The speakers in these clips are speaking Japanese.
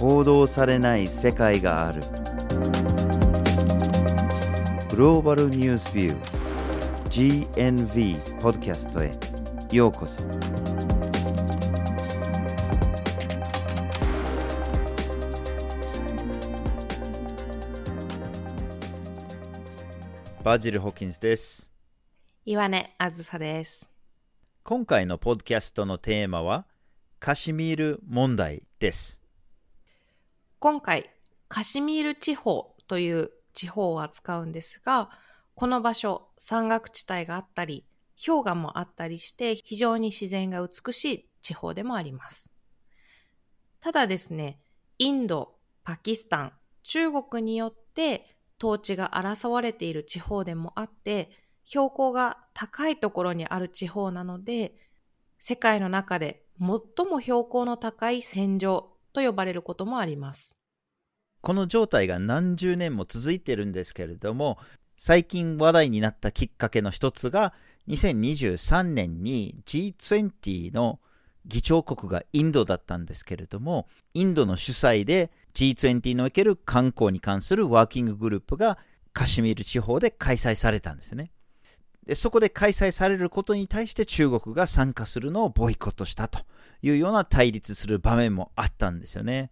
報道されない世界がある。グローバルニュースビュー GNV ポッドキャストへ。ようこそ。バジル・ホキンスです。岩根あずさです。今回のポッドキャストのテーマはカシミール問題です今回、カシミール地方という地方を扱うんですが、この場所、山岳地帯があったり、氷河もあったりして、非常に自然が美しい地方でもあります。ただですね、インド、パキスタン、中国によって統治が争われている地方でもあって、標高が高いところにある地方なので、世界の中で最も標高の高い戦場と呼ばれることもあります。この状態が何十年も続いてるんですけれども最近話題になったきっかけの一つが2023年に G20 の議長国がインドだったんですけれどもインドの主催で G20 における観光に関するワーキンググループがカシミール地方で開催されたんですねでそこで開催されることに対して中国が参加するのをボイコットしたというような対立する場面もあったんですよね。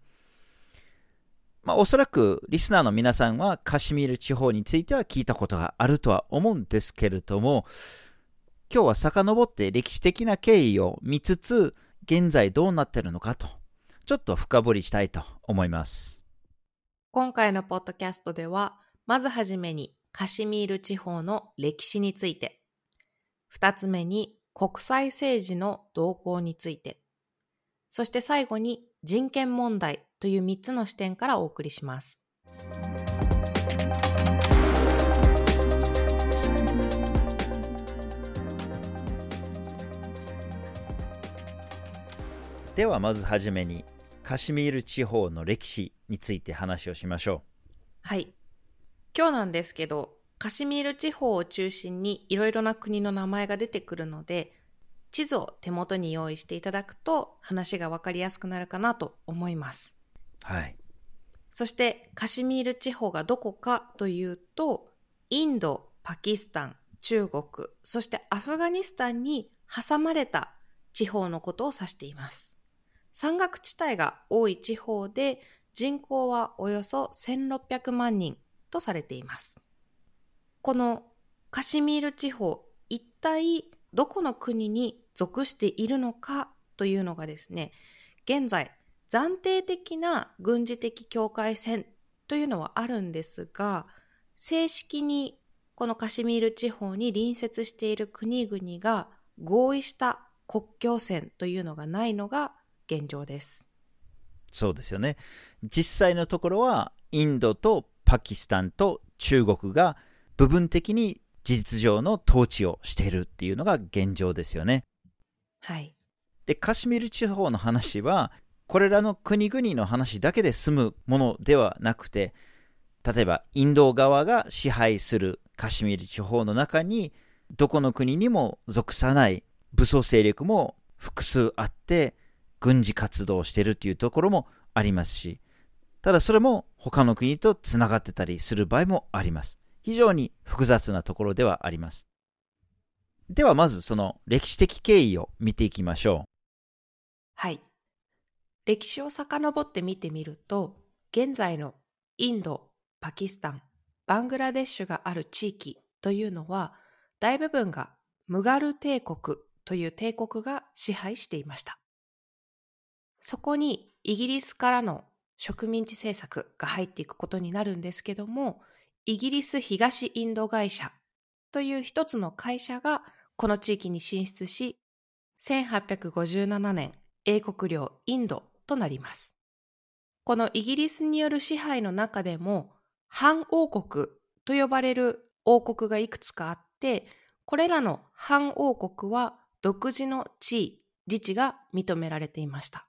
まあ、おそらくリスナーの皆さんはカシミール地方については聞いたことがあるとは思うんですけれども、今日は遡って歴史的な経緯を見つつ、現在どうなってるのかと、ちょっと深掘りしたいと思います。今回のポッドキャストでは、まずはじめにカシミール地方の歴史について、二つ目に国際政治の動向について、そして最後に人権問題という3つの視点からお送りします。ではまずはじめに、カシミール地方の歴史について話をしましょはい。今日なんですけど、カシミール地方を中心にいろいろな国の名前が出てくるので、地図を手元に用意していただくと話がわかりやすくなるかなと思います。う。はい。そしてカシミール地方がどこかというと、インド、パキスタン、中国、そしてアフガニスタンに挟まれた地方のことを指しています。山岳地帯が多い地方で人口はおよそ1600万人とされています。このカシミール地方、一体どこの国に属しているのかというのがですね、現在暫定的な軍事的境界線というのはあるんですが、正式にこのカシミール地方に隣接している国々が合意した国境線というのがないのが現状です。そうですよね。実際のところは、インドとパキスタンと中国が部分的に事実上の統治をしているっていうのが現状ですよね。はい。で、カシミール地方の話は、これらの国々の話だけで済むものではなくて、例えばインド側が支配するカシミール地方の中に、どこの国にも属さない武装勢力も複数あって、軍事活動をしているというところもありますし、ただそれも他の国とつながってたりする場合もあります。非常に複雑なところではあります。ではまずその歴史的経緯を見ていきましょうはい。歴史を遡って見てみると、現在のインド、パキスタン、バングラデシュがある地域というのは、大部分がムガル帝国という帝国が支配していました。そこにイギリスからの植民地政策が入っていくことになるんですけども、イギリス東インド会社という一つの会社がこの地域に進出し、1857年、英国領インドとなります。このイギリスによる支配の中でも、反王国と呼ばれる王国がいくつかあって、これらの反王国は独自の地位、自治が認められていました。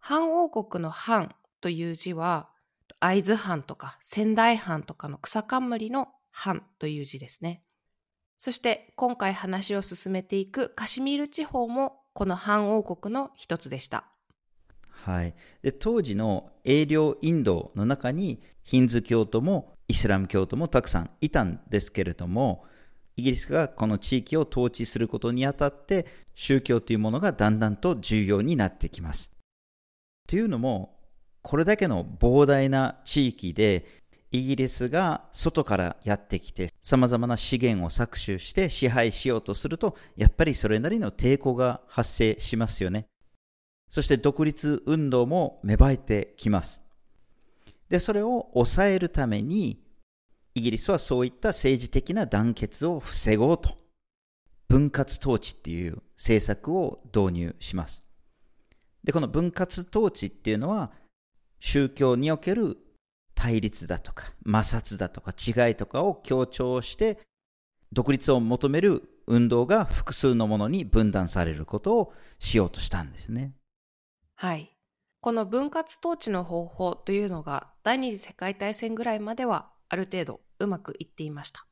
反王国の反という字は、会津藩とか仙台藩とかの草冠の藩という字ですね。そして今回話を進めていくカシミール地方もこの反王国の一つでした。はい。で、当時の英領インドの中にヒンズ教徒もイスラム教徒もたくさんいたんですけれども、イギリスがこの地域を統治することにあたって宗教というものがだんだんと重要になってきます。というのも、これだけの膨大な地域でイギリスが外からやってきて様々な資源を搾取して支配しようとすると、やっぱりそれなりの抵抗が発生しますよね。そして独立運動も芽生えてきます。で、それを抑えるために、イギリスはそういった政治的な団結を防ごうと、分割統治っていう政策を導入します。で、この分割統治っていうのは、宗教における対立だとか摩擦だとか違いとかを強調して独立を求める運動が複数のものに分断されることをしようとしたんですね。はい。この分割統治の方法というのが第二次世界大戦ぐらいまではある程度うまくいっていました。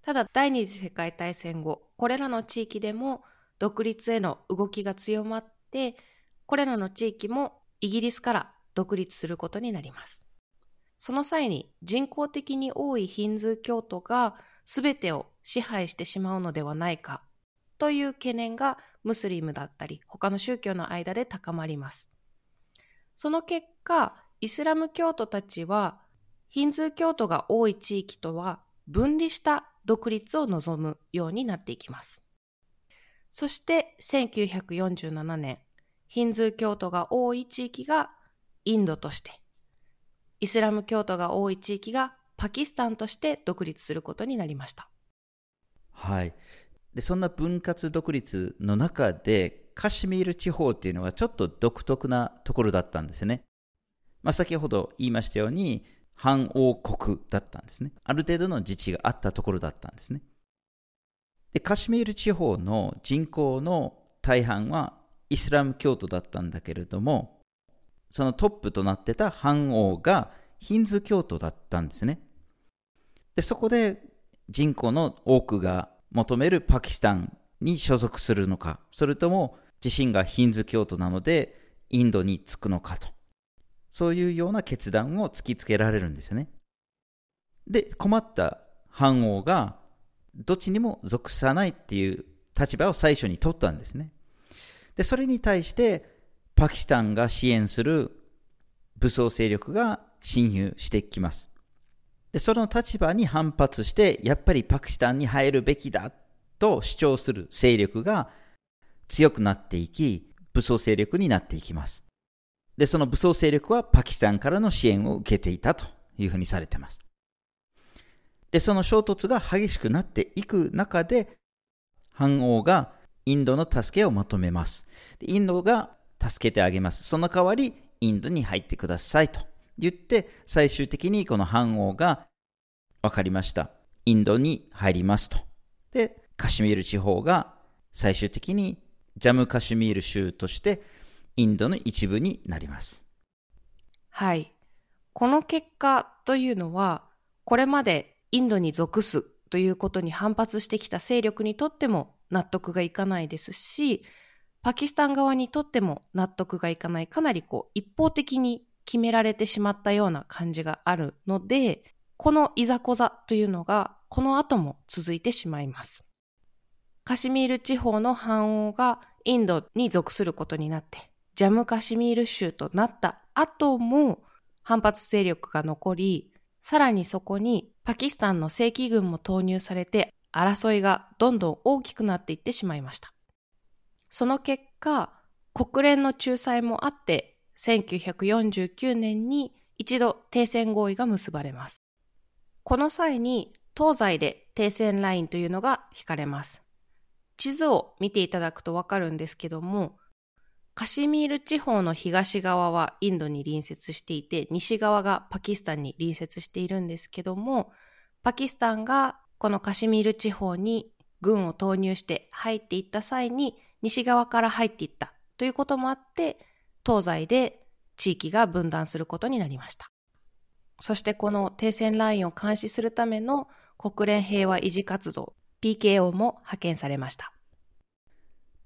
ただ第二次世界大戦後、これらの地域でも独立への動きが強まって、これらの地域もイギリスから独立することになります。その際に人工的に多いヒンズー教徒が全てを支配してしまうのではないかという懸念がムスリムだったり他の宗教の間で高まります。その結果、イスラム教徒たちはヒンズー教徒が多い地域とは分離した独立を望むようになっていきます。そして1947年、ヒンズー教徒が多い地域がインドとしてイスラム教徒が多い地域がパキスタンとして独立することになりました。はい。で、そんな分割独立の中で、カシミール地方っていうのはちょっと独特なところだったんですね。まあ、先ほど言いましたように、反王国だったんですね。ある程度の自治があったところだったんですね。で、カシミール地方の人口の大半はイスラム教徒だったんだけれども、そのトップとなってた藩王がヒンズ教徒だったんですね。で、そこで人口の多くが求めるパキスタンに所属するのか、それとも自身がヒンズ教徒なのでインドに着くのかと。そういうような決断を突きつけられるんですよね。で、困った藩王がどっちにも属さないっていう立場を最初に取ったんですね。で、それに対してパキスタンが支援する武装勢力が侵入してきます。でその立場に反発して、やっぱりパキスタンに入るべきだと主張する勢力が強くなっていき、武装勢力になっていきます。で、その武装勢力はパキスタンからの支援を受けていたというふうにされています。で、その衝突が激しくなっていく中で、反王がインドの助けを求めます。インドが助けてあげます。その代わり、インドに入ってくださいと言って、最終的にこの反王が、分かりました。インドに入りますと。で、カシミール地方が最終的にジャムカシミール州としてインドの一部になります。はい。この結果というのは、これまでインドに属すということに反発してきた勢力にとっても納得がいかないですし、パキスタン側にとっても納得がいかない、かなりこう一方的に決められてしまったような感じがあるので、このいざこざというのがこの後も続いてしまいます。カシミール地方の反王がインドに属することになって、ジャムカシミール州となった後も反発勢力が残り、さらにそこにパキスタンの正規軍も投入されて争いがどんどん大きくなっていってしまいました。その結果、国連の仲裁もあって、1949年に一度停戦合意が結ばれます。この際に東西で停戦ラインというのが引かれます。地図を見ていただくとわかるんですけども、カシミール地方の東側はインドに隣接していて、西側がパキスタンに隣接しているんですけども、パキスタンがこのカシミール地方に軍を投入して入っていった際に、西側から入っていったということもあって、東西で地域が分断することになりました。そしてこの停戦ラインを監視するための国連平和維持活動 PKO も派遣されました。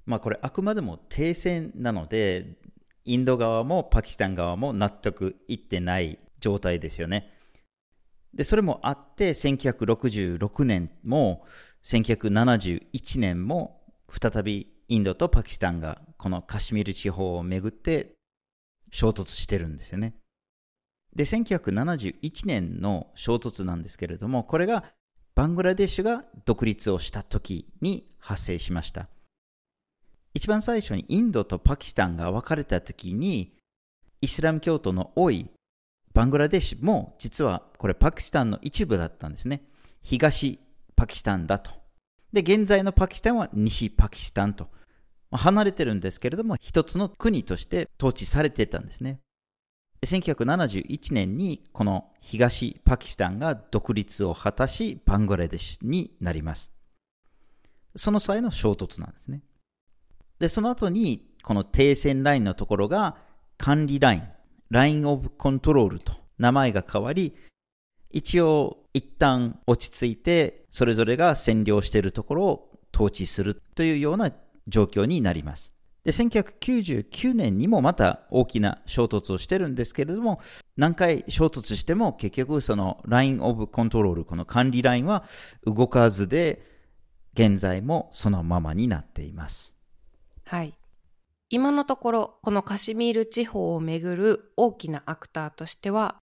まあこれあくまでも停戦なので、インド側もパキスタン側も納得いってない状態ですよね。で、それもあって、1966年も1971年も再びインドとパキスタンがこのカシミル地方をめぐって衝突してるんですよね。で、1971年の衝突なんですけれども、これがバングラデシュが独立をした時に発生しました。一番最初にインドとパキスタンが分かれた時に、イスラム教徒の多いバングラデシュも実はこれパキスタンの一部だったんですね。東パキスタンだと。で、現在のパキスタンは西パキスタンと。離れてるんですけれども、一つの国として統治されてたんですね。1971年にこの東パキスタンが独立を果たし、バングラデシュになります。その際の衝突なんですね。で、その後に、この停戦ラインのところが管理ライン、ラインオブコントロールと名前が変わり、一応一旦落ち着いて、それぞれが占領しているところを統治するというような状況になります。で、1999年にもまた大きな衝突をしてるんですけれども、何回衝突しても結局そのラインオブコントロール、この管理ラインは動かずで、現在もそのままになっています。はい。今のところ、このカシミール地方をめぐる大きなアクターとしては、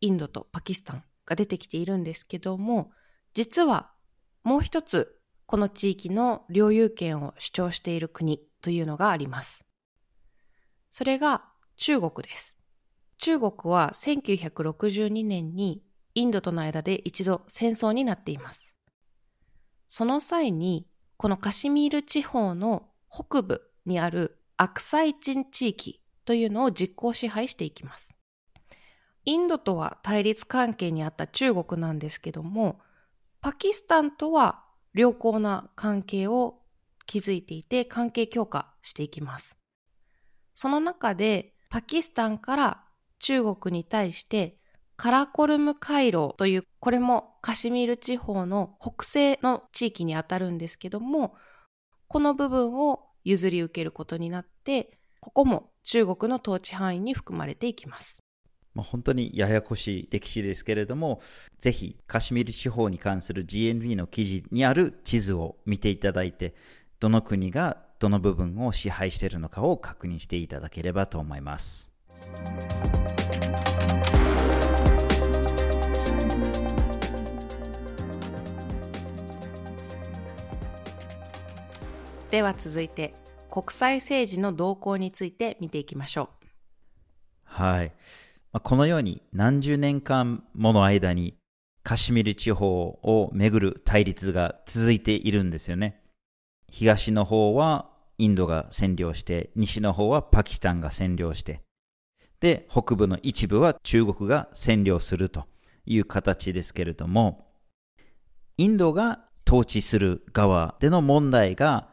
インドとパキスタンが出てきているんですけども、実はもう一つこの地域の領有権を主張している国というのがあります。それが中国です。中国は1962年にインドとの間で一度戦争になっています。その際に、このカシミール地方の北部にあるアクサイチン地域というのを実行支配していきます。インドとは対立関係にあった中国なんですけども、パキスタンとは良好な関係を築いていて関係強化していきます。その中でパキスタンから中国に対してカラコルム回廊というこれもカシミール地方の北西の地域にあたるんですけどもこの部分を譲り受けることになってここも中国の統治範囲に含まれていきます。まあ、本当にややこしい歴史ですけれども、ぜひカシミール地方に関する GNB の記事にある地図を見ていただいて、どの国がどの部分を支配しているのかを確認していただければと思います。では続いて国際政治の動向について見ていきましょう。はい。このように何十年間もの間にカシミル地方をめぐる対立が続いているんですよね。東の方はインドが占領して、西の方はパキスタンが占領して、で、北部の一部は中国が占領するという形ですけれども、インドが統治する側での問題が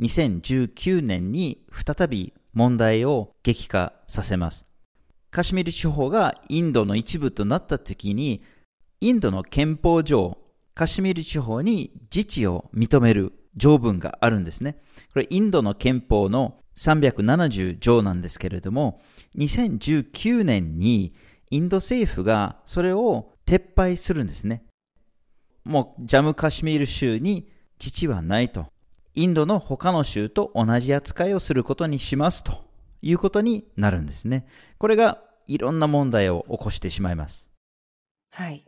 2019年に再び問題を激化させます。カシミル地方がインドの一部となった時に、インドの憲法上、カシミル地方に自治を認める条文があるんですね。これインドの憲法の370条なんですけれども、2019年にインド政府がそれを撤廃するんですね。もうジャムカシミール州に自治はないと。インドの他の州と同じ扱いをすることにしますということになるんですね。これがいろんな問題を起こしてしまいます。はい。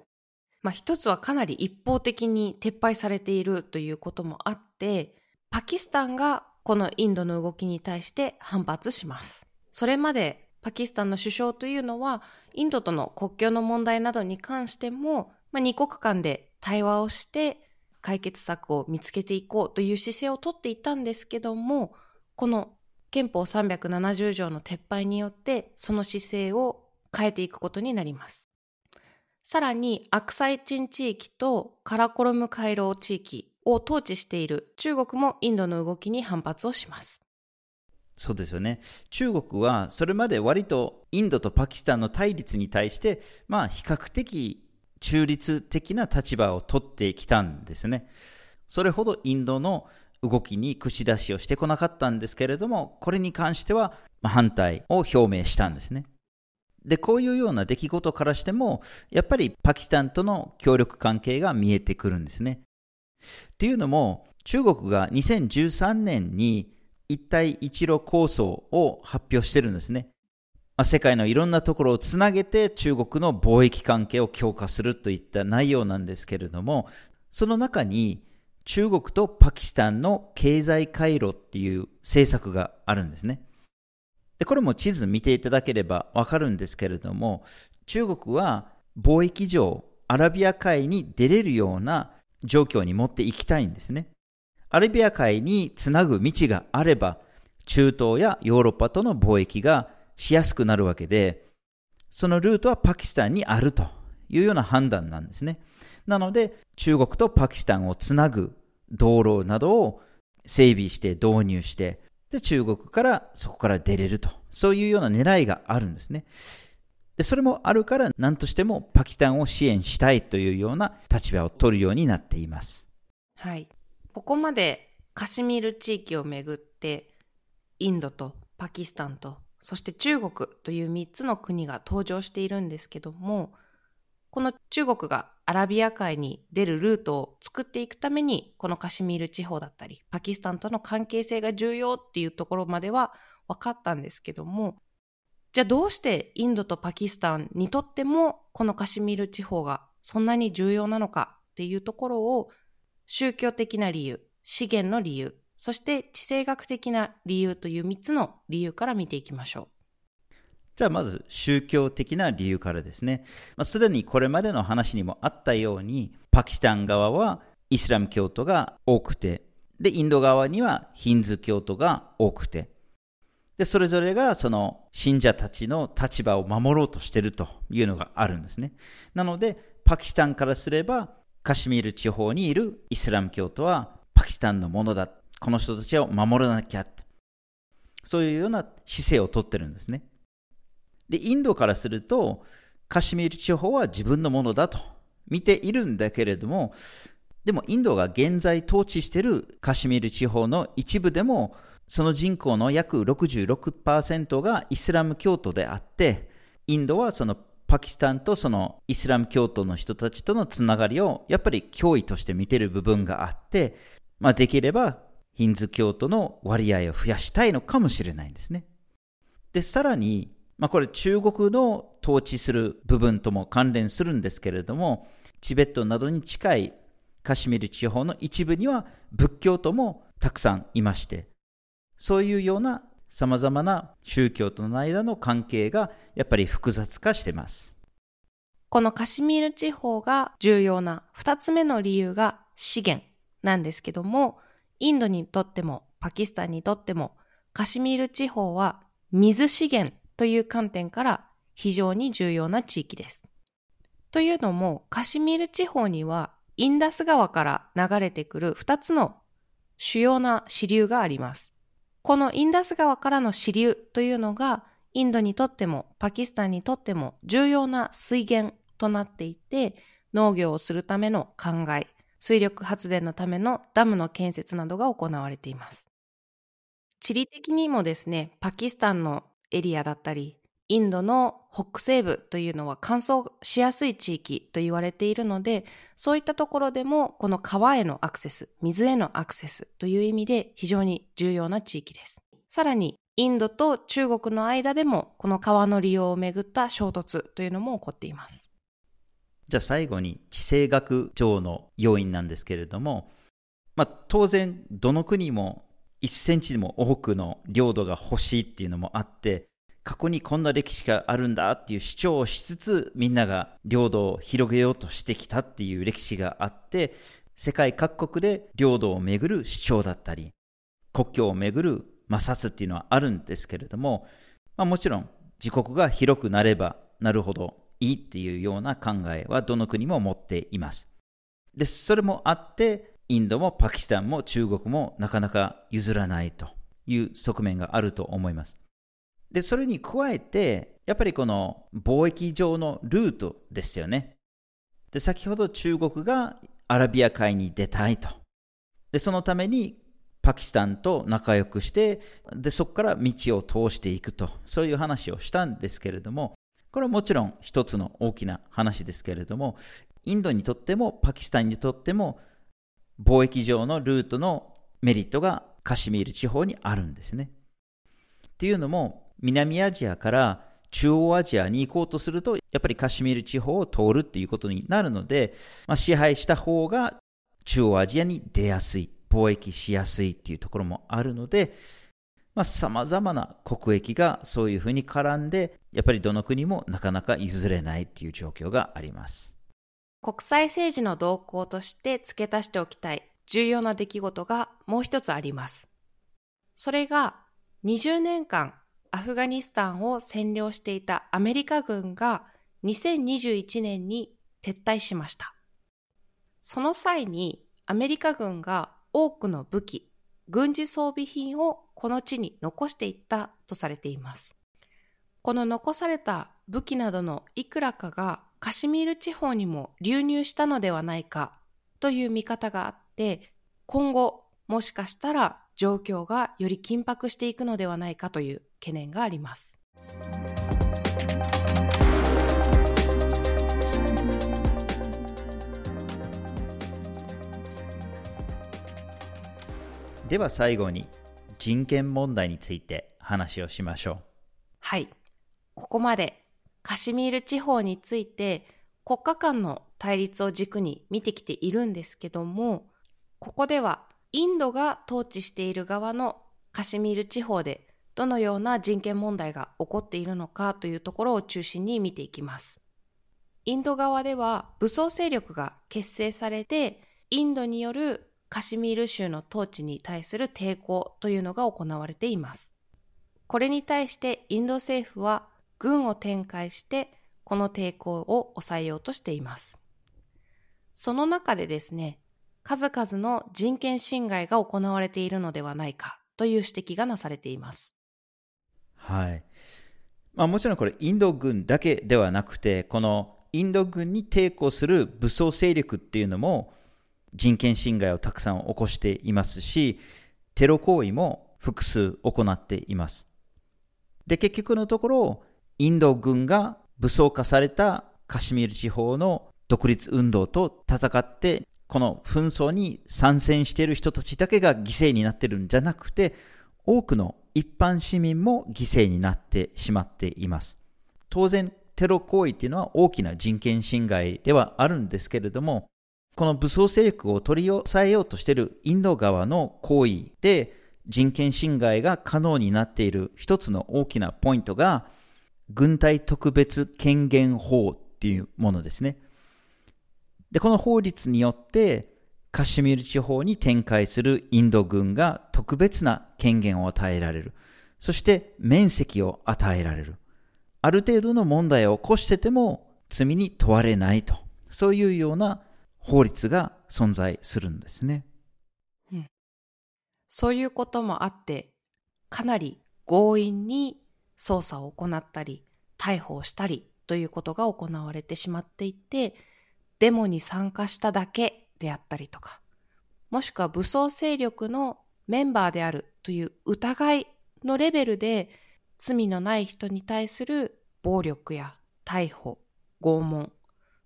まあ一つはかなり一方的に撤廃されているということもあって、パキスタンがこのインドの動きに対して反発します。それまでパキスタンの首相というのは、インドとの国境の問題などに関しても、まあ、二国間で対話をして解決策を見つけていこうという姿勢をとっていたんですけども、この憲法370条の撤廃によってその姿勢を変えていくことになります。さらにアクサイチン地域とカラコロム回廊地域を統治している中国もインドの動きに反発をします。そうですよね。中国はそれまで割とインドとパキスタンの対立に対して、まあ比較的中立的な立場を取ってきたんですね。それほどインドの動きに口出しをしてこなかったんですけれども、これに関しては反対を表明したんですね。で、こういうような出来事からしても、やっぱりパキスタンとの協力関係が見えてくるんですね。っていうのも、中国が2013年に一帯一路構想を発表してるんですね。まあ、世界のいろんなところをつなげて中国の貿易関係を強化するといった内容なんですけれども、その中に中国とパキスタンの経済回路っていう政策があるんですね。で、これも地図見ていただければわかるんですけれども、中国は貿易上アラビア海に出れるような状況に持っていきたいんですね。アラビア海につなぐ道があれば、中東やヨーロッパとの貿易がしやすくなるわけで、そのルートはパキスタンにあるというような判断なんですね。なので、中国とパキスタンをつなぐ道路などを整備して導入して、で、中国からそこから出れると。そういうような狙いがあるんですね。で、それもあるから、何としてもパキスタンを支援したいというような立場を取るようになっています。はい。ここまでカシミール地域をめぐって、インドとパキスタンとそして中国という3つの国が登場しているんですけども、この中国がアラビア海に出るルートを作っていくために、このカシミール地方だったり、パキスタンとの関係性が重要っていうところまでは分かったんですけども、じゃあどうしてインドとパキスタンにとってもこのカシミール地方がそんなに重要なのかっていうところを宗教的な理由、資源の理由、そして地政学的な理由という3つの理由から見ていきましょう。じゃあまず宗教的な理由からですね。まあ、すでにこれまでの話にもあったように、パキスタン側はイスラム教徒が多くて、で、インド側にはヒンズー教徒が多くて、で、それぞれがその信者たちの立場を守ろうとしているというのがあるんですね。なので、パキスタンからすれば、カシミール地方にいるイスラム教徒はパキスタンのものだ。この人たちを守らなきゃそういうような姿勢をとってるんですね。で、インドからすると、カシミール地方は自分のものだと見ているんだけれども、でもインドが現在統治しているカシミール地方の一部でも、その人口の約66%がイスラム教徒であって、インドはそのパキスタンとそのイスラム教徒の人たちとのつながりをやっぱり脅威として見てる部分があって、まあ、できればヒンズ教徒の割合を増やしたいのかもしれないんですね。で、さらに、まあ、これ中国の統治する部分とも関連するんですけれども、チベットなどに近いカシミル地方の一部には仏教徒もたくさんいまして、そういうような様々な宗教との間の関係がやっぱり複雑化してます。このカシミール地方が重要な二つ目の理由が資源なんですけども、インドにとってもパキスタンにとってもカシミール地方は水資源という観点から非常に重要な地域です。というのもカシミール地方にはインダス川から流れてくる2つの主要な支流があります。このインダス川からの支流というのがインドにとってもパキスタンにとっても重要な水源となっていて農業をするための灌漑、水力発電のためのダムの建設などが行われています。地理的にもですね、パキスタンのエリアだったり、インドの北西部というのは乾燥しやすい地域と言われているので、そういったところでもこの川へのアクセス、水へのアクセスという意味で非常に重要な地域です。さらに、インドと中国の間でもこの川の利用をめぐった衝突というのも起こっています。じゃあ最後に地政学上の要因なんですけれども、まあ、当然どの国も1センチでも多くの領土が欲しいっていうのもあって過去にこんな歴史があるんだっていう主張をしつつみんなが領土を広げようとしてきたっていう歴史があって世界各国で領土をめぐる主張だったり国境をめぐる摩擦っていうのはあるんですけれども、まあ、もちろん自国が広くなればなるほどいいっていうような考えはどの国も持っています。で、それもあって、インドもパキスタンも中国もなかなか譲らないという側面があると思います。で、それに加えて、やっぱりこの貿易上のルートですよね。で、先ほど中国がアラビア海に出たいと。で、そのためにパキスタンと仲良くして、で、そこから道を通していくと、そういう話をしたんですけれども、これはもちろん一つの大きな話ですけれども、インドにとってもパキスタンにとっても貿易上のルートのメリットがカシミール地方にあるんですね。っていうのも、南アジアから中央アジアに行こうとすると、やっぱりカシミール地方を通るっていうことになるので、まあ、支配した方が中央アジアに出やすい、貿易しやすいっていうところもあるのでさ、まあ、様々な国益がそういうふうに絡んで、やっぱりどの国もなかなか譲れないっていう状況があります。国際政治の動向として付け足しておきたい重要な出来事がもう一つあります。それが20年間アフガニスタンを占領していたアメリカ軍が2021年に撤退しました。その際にアメリカ軍が多くの武器、軍事装備品をこの地に残していったとされています。この残された武器などのいくらかがカシミール地方にも流入したのではないかという見方があって、今後もしかしたら状況がより緊迫していくのではないかという懸念があります。では最後に人権問題について話をしましょう。はい。ここまでカシミール地方について国家間の対立を軸に見てきているんですけども、ここではインドが統治している側のカシミール地方でどのような人権問題が起こっているのかというところを中心に見ていきます。インド側では武装勢力が結成されて、インドによるカシミール州の統治に対する抵抗というのが行われています。これに対してインド政府は軍を展開してこの抵抗を抑えようとしています。その中でですね、数々の人権侵害が行われているのではないかという指摘がなされています。はい。まあもちろんこれインド軍だけではなくて、このインド軍に抵抗する武装勢力っていうのも人権侵害をたくさん起こしていますし、テロ行為も複数行っています。で、結局のところ、インド軍が武装化されたカシミール地方の独立運動と戦って、この紛争に参戦している人たちだけが犠牲になってるんじゃなくて、多くの一般市民も犠牲になってしまっています。当然、テロ行為っていうのは大きな人権侵害ではあるんですけれども、この武装勢力を取り押さえようとしているインド側の行為で人権侵害が可能になっている一つの大きなポイントが、軍隊特別権限法っていうものですね。で、この法律によって、カシミール地方に展開するインド軍が特別な権限を与えられる。そして面積を与えられる。ある程度の問題を起こしてても罪に問われないと。そういうような法律が存在するんですね。うん。そういうこともあって、かなり強引に捜査を行ったり、逮捕をしたりということが行われてしまっていて、デモに参加しただけであったりとか、もしくは武装勢力のメンバーであるという疑いのレベルで罪のない人に対する暴力や逮捕、拷問、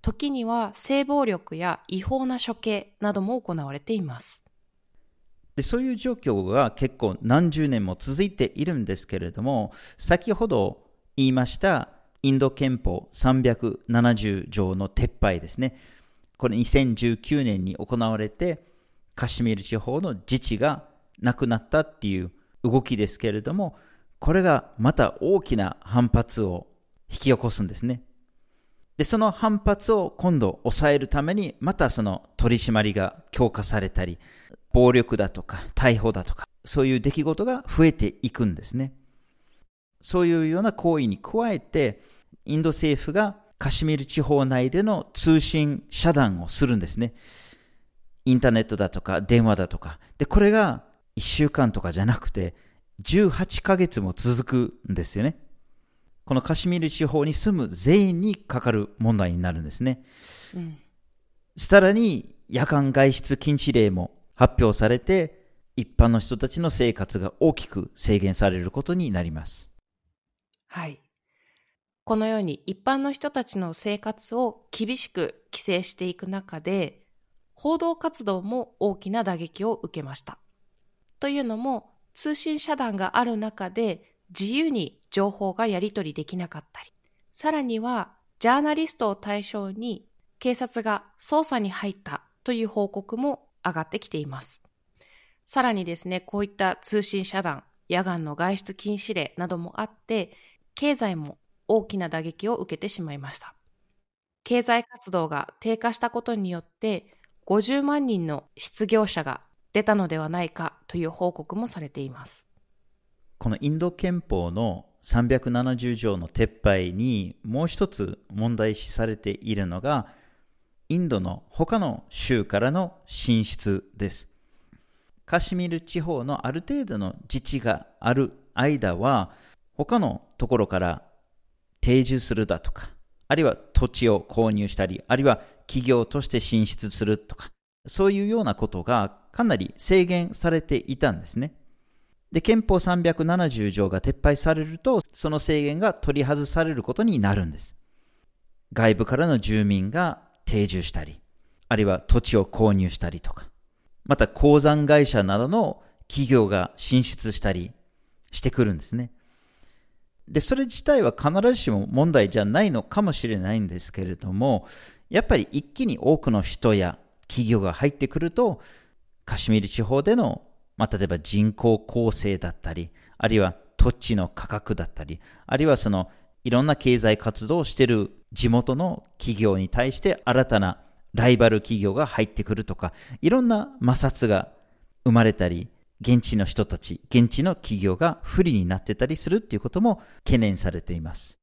時には性暴力や違法な処刑なども行われています。でそういう状況が結構何十年も続いているんですけれども、先ほど言いましたインド憲法370条の撤廃ですね。これ2019年に行われて、カシミール地方の自治がなくなったっていう動きですけれども、これがまた大きな反発を引き起こすんですね。で、その反発を今度抑えるために、またその取り締まりが強化されたり、暴力だとか逮捕だとか、そういう出来事が増えていくんですね。そういうような行為に加えて、インド政府がカシミール地方内での通信遮断をするんですね。インターネットだとか電話だとか。で、これが1週間とかじゃなくて、18ヶ月も続くんですよね。このカシミール地方に住む全員にかかる問題になるんですね。うん、さらに夜間外出禁止令も発表されて、一般の人たちの生活が大きく制限されることになります。はい。このように一般の人たちの生活を厳しく規制していく中で、報道活動も大きな打撃を受けました。というのも、通信遮断がある中で自由に情報がやり取りできなかったり、さらにはジャーナリストを対象に警察が捜査に入ったという報告も上がってきています。さらにですね、こういった通信遮断、夜間の外出禁止令などもあって、経済も大きな打撃を受けてしまいました。経済活動が低下したことによって、50万人の失業者が出たのではないかという報告もされています。このインド憲法の370条の撤廃にもう一つ問題視されているのが、インドの他の州からの進出です。カシミル地方のある程度の自治がある間は、他のところから定住するだとか、あるいは土地を購入したり、あるいは企業として進出するとか、そういうようなことがかなり制限されていたんですね。で、憲法370条が撤廃されると、その制限が取り外されることになるんです。外部からの住民が定住したり、あるいは土地を購入したりとか、また鉱山会社などの企業が進出したりしてくるんですね。で、それ自体は必ずしも問題じゃないのかもしれないんですけれども、やっぱり一気に多くの人や企業が入ってくると、カシミール地方での、まあ、例えば人口構成だったり、あるいは土地の価格だったり、あるいはそのいろんな経済活動をしている地元の企業に対して新たなライバル企業が入ってくるとか、いろんな摩擦が生まれたり、現地の人たち、現地の企業が不利になってたりするっていうことも懸念されています。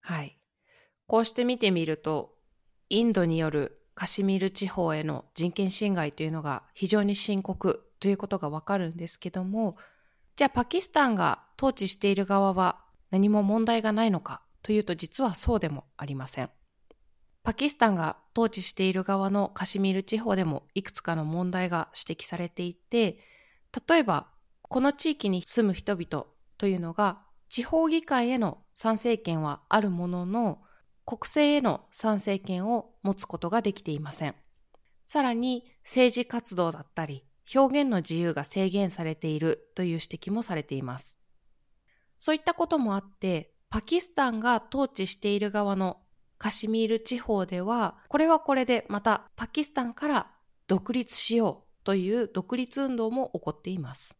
はい。こうして見てみると、インドによるカシミール地方への人権侵害というのが非常に深刻ということがわかるんですけども、じゃあパキスタンが統治している側は何も問題がないのかというと実はそうでもありません。パキスタンが統治している側のカシミール地方でもいくつかの問題が指摘されていて、例えばこの地域に住む人々というのが地方議会への参政権はあるものの国政への参政権を持つことができていません。さらに政治活動だったり表現の自由が制限されているという指摘もされています。そういったこともあって、パキスタンが統治している側のカシミール地方では、これはこれでまたパキスタンから独立しようという独立運動も起こっています。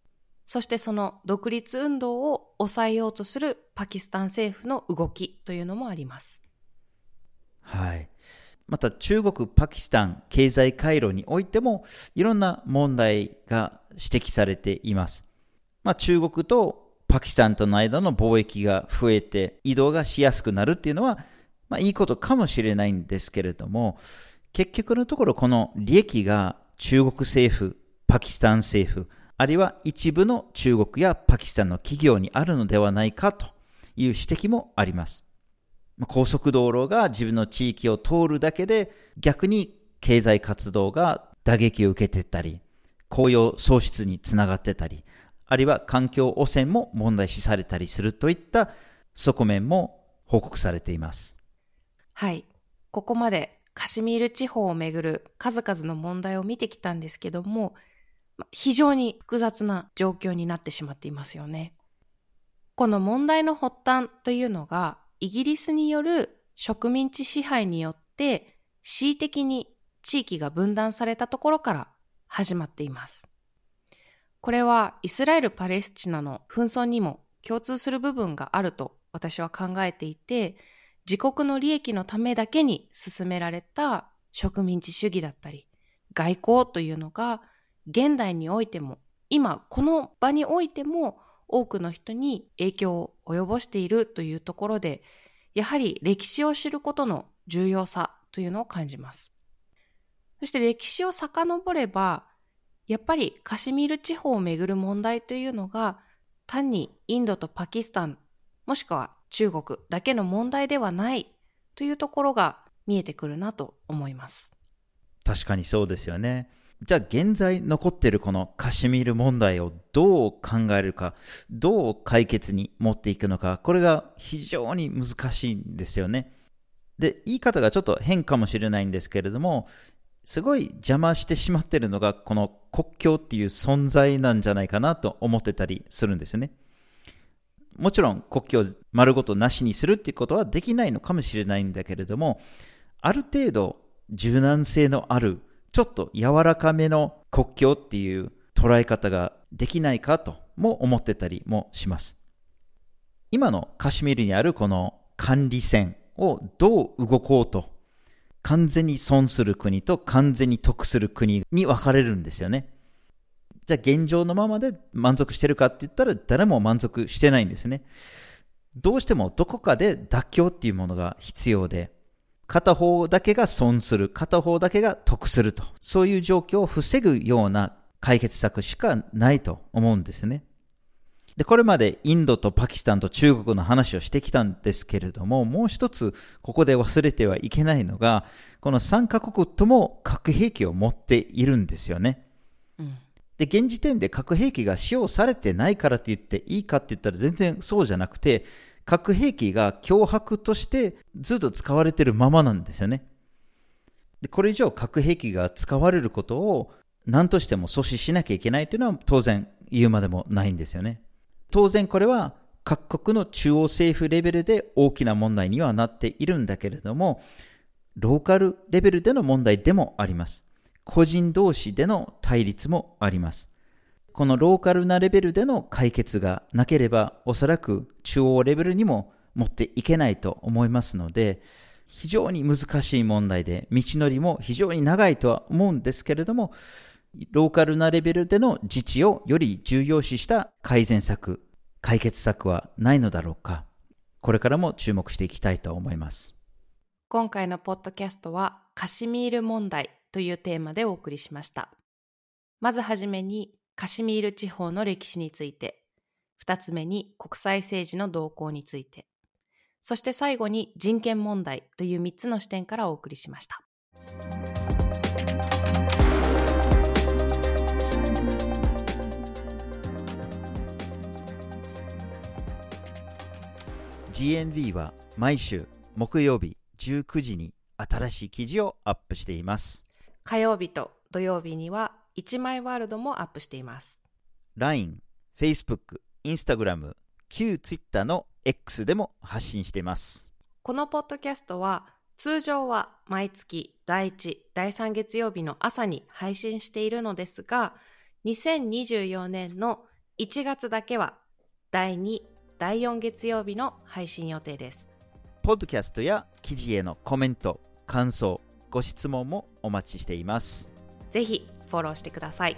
そしてその独立運動を抑えようとするパキスタン政府の動きというのもあります。はい。また中国、パキスタン経済回路においてもいろんな問題が指摘されています。まあ、中国とパキスタンとの間の貿易が増えて移動がしやすくなるっていうのは、まあいいことかもしれないんですけれども、結局のところこの利益が中国政府、パキスタン政府、あるいは一部の中国やパキスタンの企業にあるのではないかという指摘もあります。高速道路が自分の地域を通るだけで逆に経済活動が打撃を受けてたり、雇用喪失につながってたり、あるいは環境汚染も問題視されたりするといった側面も報告されています。はい。ここまでカシミール地方をめぐる数々の問題を見てきたんですけども、非常に複雑な状況になってしまっていますよね。この問題の発端というのが、イギリスによる植民地支配によって恣意的に地域が分断されたところから始まっています。これはイスラエル・パレスチナの紛争にも共通する部分があると私は考えていて、自国の利益のためだけに進められた植民地主義だったり、外交というのが現代においても、今この場においても多くの人に影響を及ぼしているというところで、やはり歴史を知ることの重要さというのを感じます。そして歴史を遡れば、やっぱりカシミール地方をめぐる問題というのが単にインドとパキスタンもしくは中国だけの問題ではないというところが見えてくるなと思います。確かにそうですよね。じゃあ現在残っているこのカシミール問題をどう考えるか、どう解決に持っていくのか、これが非常に難しいんですよね。で、言い方がちょっと変かもしれないんですけれども、すごい邪魔してしまってるのがこの国境っていう存在なんじゃないかなと思ってたりするんですよね。もちろん国境丸ごとなしにするっていうことはできないのかもしれないんだけれども、ある程度柔軟性のあるちょっと柔らかめの国境っていう捉え方ができないかとも思ってたりもします。今のカシミールにあるこの管理線をどう動こうと完全に損する国と完全に得する国に分かれるんですよね。じゃあ現状のままで満足してるかって言ったら誰も満足してないんですね。どうしてもどこかで妥協っていうものが必要で、片方だけが損する、片方だけが得すると、そういう状況を防ぐような解決策しかないと思うんですね。で、これまでインドとパキスタンと中国の話をしてきたんですけれども、もう一つここで忘れてはいけないのが、この3カ国とも核兵器を持っているんですよね。うん、で、現時点で核兵器が使用されてないからって言っていいかって言ったら全然そうじゃなくて、核兵器が脅迫としてずっと使われているままなんですよね。でこれ以上核兵器が使われることを何としても阻止しなきゃいけないというのは当然言うまでもないんですよね。当然これは各国の中央政府レベルで大きな問題にはなっているんだけれども、ローカルレベルでの問題でもあります。個人同士での対立もあります。このローカルなレベルでの解決がなければ、おそらく中央レベルにも持っていけないと思いますので、非常に難しい問題で、道のりも非常に長いとは思うんですけれども、ローカルなレベルでの自治をより重要視した改善策、解決策はないのだろうか。これからも注目していきたいと思います。今回のポッドキャストはカシミール問題というテーマでお送りしました。まずはじめにカシミール地方の歴史について、二つ目に国際政治の動向について、そして最後に人権問題という三つの視点からお送りしました。GNV は毎週木曜日19時に新しい記事をアップしています。火曜日と土曜日には1枚ワールドもアップしています。LINE、Facebook、Instagram、旧 Twitter の X でも発信しています。このポッドキャストは通常は毎月第1、第3月曜日の朝に配信しているのですが、2024年の1月だけは第2、第4月曜日の配信予定です。ポッドキャストや記事へのコメント、感想、ご質問もお待ちしています。ぜひフォローしてください。